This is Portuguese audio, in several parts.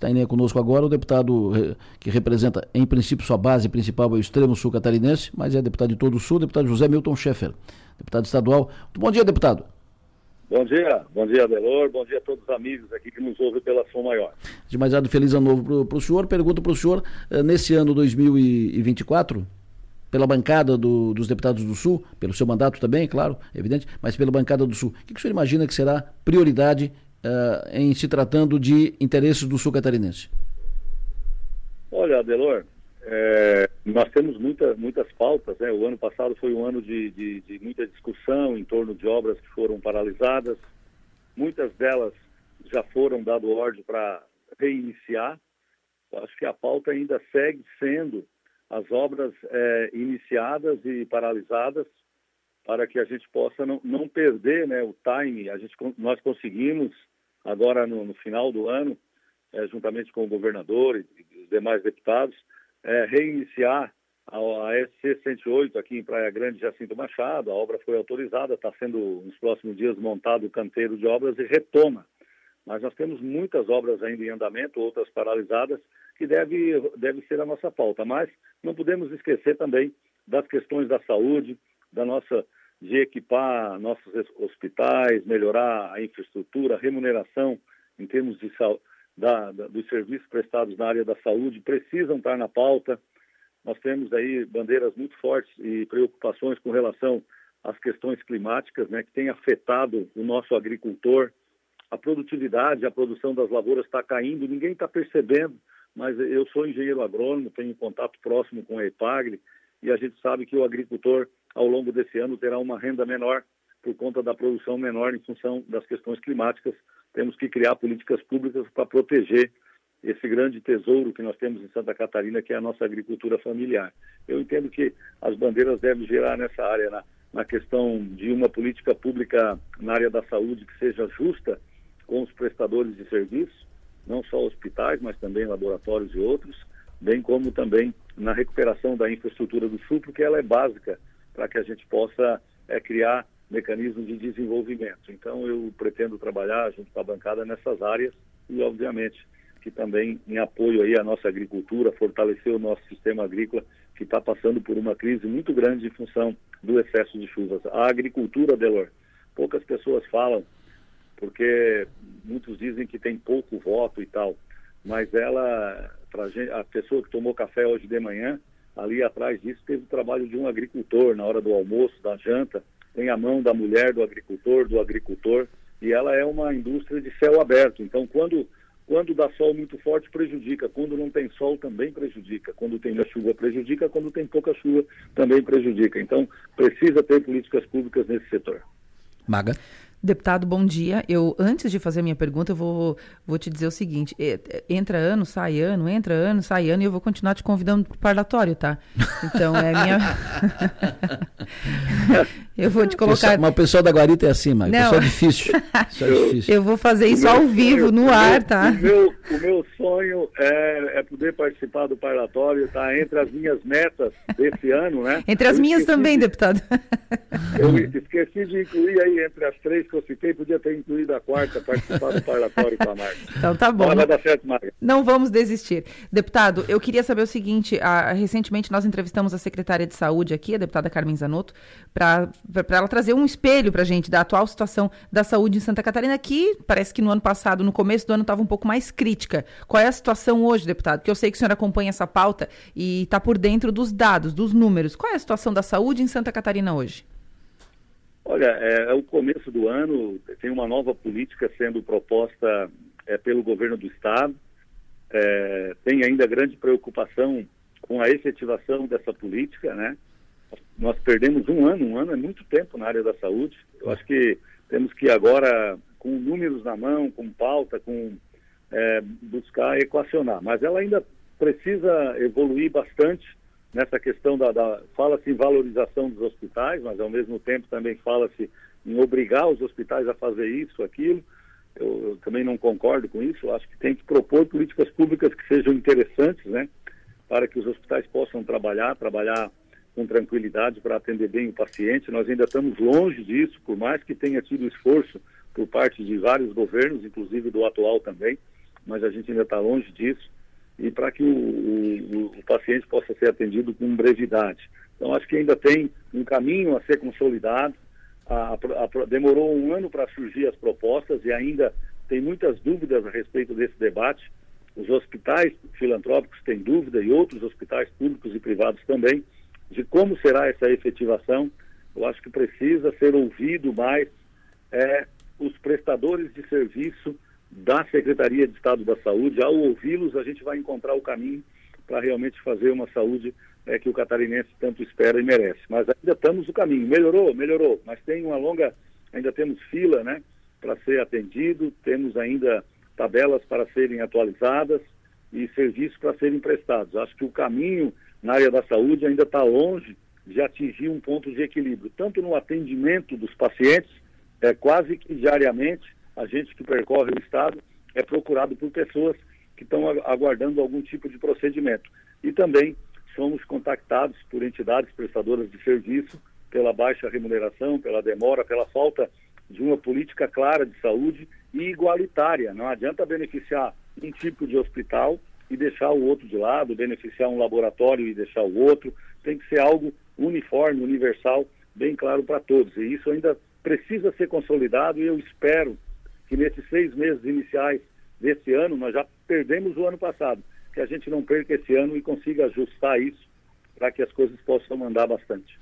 Está em linha conosco agora o deputado que representa, em princípio, sua base principal é o extremo sul catarinense, mas é deputado de todo o sul, deputado José Milton Schaeffer, deputado estadual. Bom dia, deputado. Bom dia, bom dia, Adelor, bom dia a todos os amigos aqui que nos ouvem pela Som Maior. De mais nada, feliz ano novo para o senhor. Pergunto para o senhor, eh, nesse ano 2024, pela bancada do, dos deputados do Sul, pelo seu mandato também, claro, evidente, mas pela bancada do Sul, o que, que o senhor imagina que será prioridade uh, em se tratando de interesses do sul catarinense? Olha, Adelor, é, nós temos muita, muitas pautas. Né? O ano passado foi um ano de, de, de, muita discussão em torno de obras que foram paralisadas. Muitas delas já foram dado ordem para reiniciar. Acho que a pauta ainda segue sendo as obras é, iniciadas e paralisadas para que a gente possa não, não perder né, o time. A gente, nós conseguimos, agora no, no final do ano, é, juntamente com o governador e, e os demais deputados, é, reiniciar a, a SC-108 aqui em Praia Grande, Jacinto Machado. A obra foi autorizada, está sendo, nos próximos dias, montado o canteiro de obras e retoma. Mas nós temos muitas obras ainda em andamento, outras paralisadas, que deve, deve ser a nossa pauta. Mas não podemos esquecer também das questões da saúde, da nossa de equipar nossos hospitais, melhorar a infraestrutura, a remuneração em termos de da, da, dos serviços prestados na área da saúde precisam estar na pauta. Nós temos aí bandeiras muito fortes e preocupações com relação às questões climáticas, né, que têm afetado o nosso agricultor. A produtividade, a produção das lavouras está caindo, ninguém está percebendo mas eu sou engenheiro agrônomo, tenho contato próximo com a EPAGRE e a gente sabe que o agricultor, ao longo desse ano, terá uma renda menor por conta da produção menor em função das questões climáticas. Temos que criar políticas públicas para proteger esse grande tesouro que nós temos em Santa Catarina, que é a nossa agricultura familiar. Eu entendo que as bandeiras devem gerar nessa área, na, na questão de uma política pública na área da saúde que seja justa com os prestadores de serviços, não só hospitais, mas também laboratórios e outros, bem como também na recuperação da infraestrutura do Sul, porque ela é básica para que a gente possa é, criar mecanismos de desenvolvimento. Então, eu pretendo trabalhar junto com a bancada nessas áreas e, obviamente, que também em apoio aí à nossa agricultura, fortalecer o nosso sistema agrícola, que está passando por uma crise muito grande em função do excesso de chuvas. A agricultura, Delor, poucas pessoas falam porque muitos dizem que tem pouco voto e tal, mas ela, a pessoa que tomou café hoje de manhã, ali atrás disso teve o trabalho de um agricultor na hora do almoço, da janta, tem a mão da mulher do agricultor, do agricultor, e ela é uma indústria de céu aberto. Então, quando quando dá sol muito forte prejudica, quando não tem sol também prejudica, quando tem chuva prejudica, quando tem pouca chuva também prejudica. Então, precisa ter políticas públicas nesse setor. Maga. Deputado, bom dia. Eu, antes de fazer a minha pergunta, eu vou, vou te dizer o seguinte: entra ano, sai ano, entra ano, sai ano, e eu vou continuar te convidando para o parlatório, tá? Então, é minha. eu vou te colocar. Mas o pessoal da Guarita é assim, mas Não. é difícil. é difícil. Eu vou fazer isso ao vivo, sonho, no ar, tá? O meu, o meu sonho é, é, poder participar do parlatório, tá? Entre as minhas metas desse ano, né? Entre as eu minhas também, de... deputado. Eu esqueci de incluir aí entre as três que eu citei, podia ter incluído a quarta, participar do parlatório com a Marta. Então tá bom. vai dar certo, Marta. Não vamos desistir. Deputado, eu queria saber o seguinte: a, recentemente nós entrevistamos a secretária de saúde aqui, a deputada Carmen Zanotto, para ela trazer um espelho para a gente da atual situação da saúde em Santa Catarina, que parece que no ano passado, no começo do ano, estava um pouco mais crítica. Qual é a situação hoje, deputado? Porque eu sei que o senhor acompanha essa pauta e está por dentro dos dados, dos números. Qual é a situação da saúde em Santa Catarina hoje? Olha, é, é, o começo do ano, tem uma nova política sendo proposta é, pelo governo do Estado. É, tem ainda grande preocupação com a efetivação dessa política, né? Nós perdemos um ano, um ano é muito tempo na área da saúde. Eu acho que temos que agora, com números na mão, com pauta, com é, buscar equacionar. Mas ela ainda precisa evoluir bastante nessa questão da, da fala-se em valorização dos hospitais, mas ao mesmo tempo também fala-se em obrigar os hospitais a fazer isso, aquilo. Eu, eu, também não concordo com isso. Acho que tem que propor políticas públicas que sejam interessantes, né, para que os hospitais possam trabalhar, trabalhar com tranquilidade para atender bem o paciente. Nós ainda estamos longe disso, por mais que tenha tido esforço por parte de vários governos, inclusive do atual também. mas a gente ainda está longe disso, e para que o, o, o, paciente possa ser atendido com brevidade. Então, acho que ainda tem um caminho a ser consolidado. A, a, demorou um ano para surgir as propostas e ainda tem muitas dúvidas a respeito desse debate. Os hospitais filantrópicos têm dúvida e outros hospitais públicos e privados também de como será essa efetivação. Eu acho que precisa ser ouvido mais é, os prestadores de serviço da Secretaria de Estado da Saúde. Ao ouvi-los, a gente vai encontrar o caminho para realmente fazer uma saúde é, que o catarinense tanto espera e merece. Mas ainda estamos no caminho. Melhorou, melhorou, mas tem uma longa, ainda temos fila, né, para ser atendido, temos ainda tabelas para serem atualizadas e serviços para serem prestados. Acho que o caminho na área da saúde ainda está longe de atingir um ponto de equilíbrio, tanto no atendimento dos pacientes, é quase que diariamente a gente que percorre o estado é procurado por pessoas que estão aguardando algum tipo de procedimento. E também somos contactados por entidades prestadoras de serviço pela baixa remuneração, pela demora, pela falta de uma política clara de saúde e igualitária. Não adianta beneficiar um tipo de hospital e deixar o outro de lado, beneficiar um laboratório e deixar o outro. Tem que ser algo uniforme, universal, bem claro para todos. E isso ainda precisa ser consolidado e eu espero que nesses seis meses iniciais desse ano, nós já perdemos o ano passado, que a gente não perca esse ano e consiga ajustar isso para que as coisas possam andar bastante.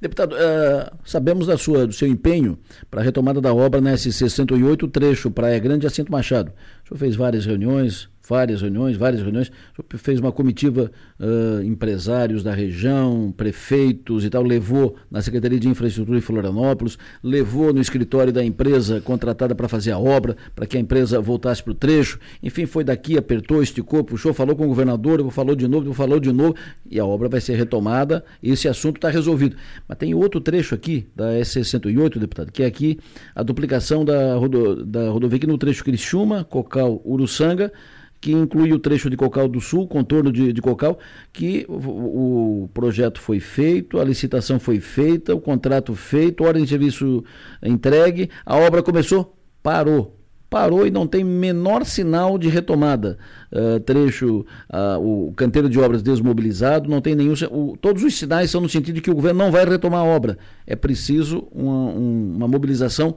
Deputado, uh, sabemos da sua, do seu empenho para a retomada da obra na S68, trecho Praia Grande e Jacinto Machado. O senhor fez várias reuniões, várias reuniões, várias reuniões. fez uma comitiva, uh, empresários da região, prefeitos e tal, levou na Secretaria de Infraestrutura de Florianópolis, levou no escritório da empresa contratada para fazer a obra, para que a empresa voltasse para o trecho. Enfim, foi daqui, apertou, esticou, puxou, falou com o governador, falou de novo, falou de novo, e a obra vai ser retomada esse assunto está resolvido. Mas tem outro trecho aqui, da S68, deputado, que é aqui a duplicação da, rodo, da rodovia aqui no trecho Criciúma, Cocal, Uruçanga, que inclui o trecho de Cocal do Sul, contorno de, de Cocal, que o, o, projeto foi feito, a licitação foi feita, o contrato feito, a ordem de serviço entregue, a obra começou, parou. Parou e não tem menor sinal de retomada. Uh, trecho, uh, o canteiro de obras desmobilizado, não tem nenhum. O, todos os sinais são no sentido de que o governo não vai retomar a obra. É preciso uma, um, uma mobilização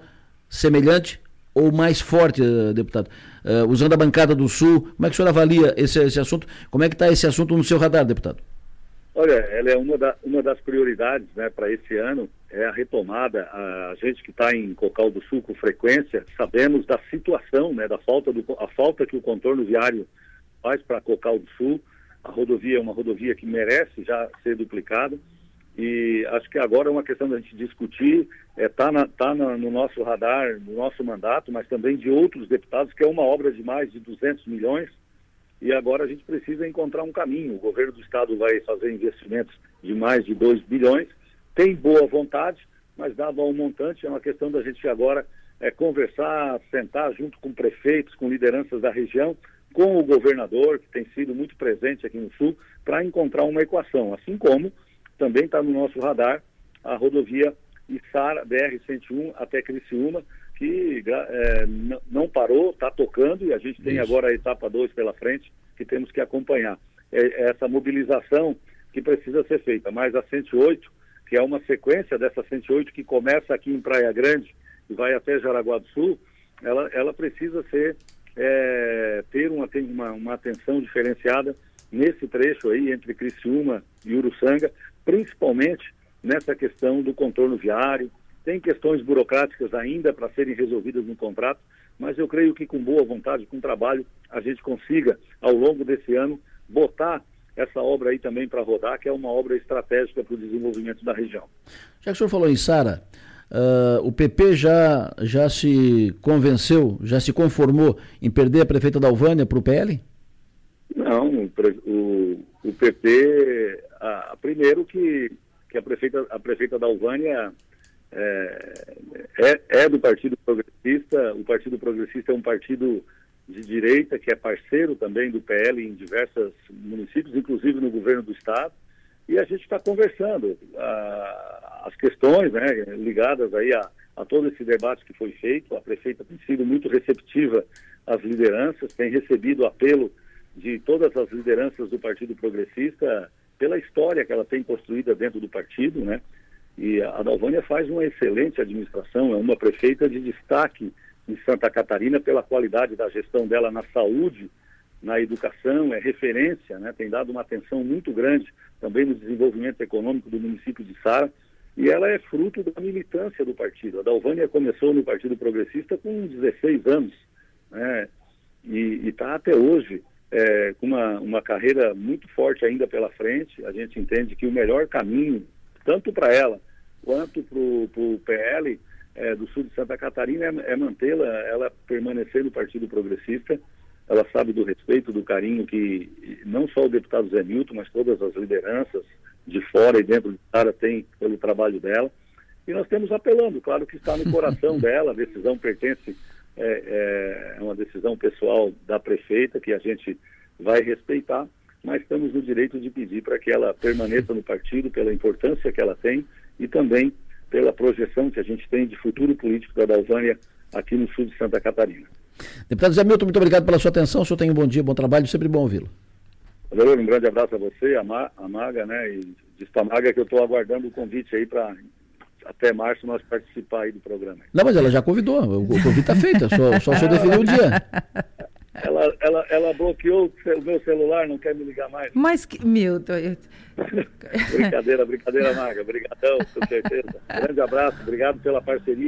semelhante ou mais forte, uh, deputado? Uh, usando a bancada do Sul, como é que o senhor avalia esse, esse assunto? Como é que está esse assunto no seu radar, deputado? Olha, ela é uma, da, uma das prioridades né, para esse ano, é a retomada. A gente que está em Cocal do Sul com frequência, sabemos da situação, né, da falta, do, a falta que o contorno viário faz para Cocal do Sul. A rodovia é uma rodovia que merece já ser duplicada. E acho que agora é uma questão da gente discutir, está é, tá tá no nosso radar, no nosso mandato, mas também de outros deputados, que é uma obra de mais de 200 milhões, e agora a gente precisa encontrar um caminho. O governo do estado vai fazer investimentos de mais de 2 bilhões, tem boa vontade, mas dado ao montante, é uma questão da gente agora é, conversar, sentar junto com prefeitos, com lideranças da região, com o governador, que tem sido muito presente aqui no Sul, para encontrar uma equação, assim como também está no nosso radar a rodovia Içara BR-101 até Criciúma, que é, não parou, está tocando e a gente tem Isso. agora a etapa 2 pela frente que temos que acompanhar. É, é essa mobilização que precisa ser feita, mas a 108, que é uma sequência dessa 108 que começa aqui em Praia Grande e vai até Jaraguá do Sul, ela, ela precisa ser é, ter uma, uma, uma atenção diferenciada nesse trecho aí entre Criciúma e Uruçanga, principalmente nessa questão do contorno viário. Tem questões burocráticas ainda para serem resolvidas no contrato, mas eu creio que com boa vontade, com trabalho, a gente consiga, ao longo desse ano, botar essa obra aí também para rodar, que é uma obra estratégica para o desenvolvimento da região. Já que o senhor falou em Sara, uh, o PP já, já se convenceu, já se conformou em perder a prefeita da Alvânia para o PL? Não, o, o a, a, primeiro que, que a prefeita, a prefeita da Alvânia é, é, é, do Partido Progressista, o Partido Progressista é um partido de direita que é parceiro também do PL em diversos municípios, inclusive no governo do estado, e a gente está conversando a, as questões né, ligadas aí a, a todo esse debate que foi feito. A prefeita tem sido muito receptiva às lideranças, tem recebido apelo de todas as lideranças do Partido Progressista pela história que ela tem construída dentro do partido, né? E a Dalvânia faz uma excelente administração, é uma prefeita de destaque em Santa Catarina pela qualidade da gestão dela na saúde, na educação, é referência, né? tem dado uma atenção muito grande também no desenvolvimento econômico do município de Sara, e ela é fruto da militância do partido. A Dalvânia começou no Partido Progressista com 16 anos, né? e está até hoje é, com uma, uma carreira muito forte ainda pela frente. A gente entende que o melhor caminho, tanto para ela quanto para o PL é, do sul de Santa Catarina, é, é mantê-la, ela permanecer no Partido Progressista. Ela sabe do respeito, do carinho que não só o deputado Zé Milton, mas todas as lideranças de fora e dentro de Sara têm pelo trabalho dela. E nós temos apelando, claro que está no coração dela, a decisão pertence é, é uma decisão pessoal da prefeita que a gente vai respeitar, mas estamos no direito de pedir para que ela permaneça no partido pela importância que ela tem e também pela projeção que a gente tem de futuro político da Dalvânia aqui no sul de Santa Catarina. Deputado Zé Milton, muito obrigado pela sua atenção. O senhor tem um bom dia, bom trabalho, sempre bom ouvi-lo. Um grande abraço a você, a, Ma, a Maga, né? E diz para a Maga que eu estou aguardando o convite aí para até março nós participar aí do programa. Não, mas ela já convidou, o convite está feito, só, só o senhor definiu o dia. Ela, ela, ela bloqueou o meu celular, não quer me ligar mais. Mas, que, meu Deus. brincadeira, brincadeira, Maga. Obrigadão, com certeza. Grande abraço, obrigado pela parceria.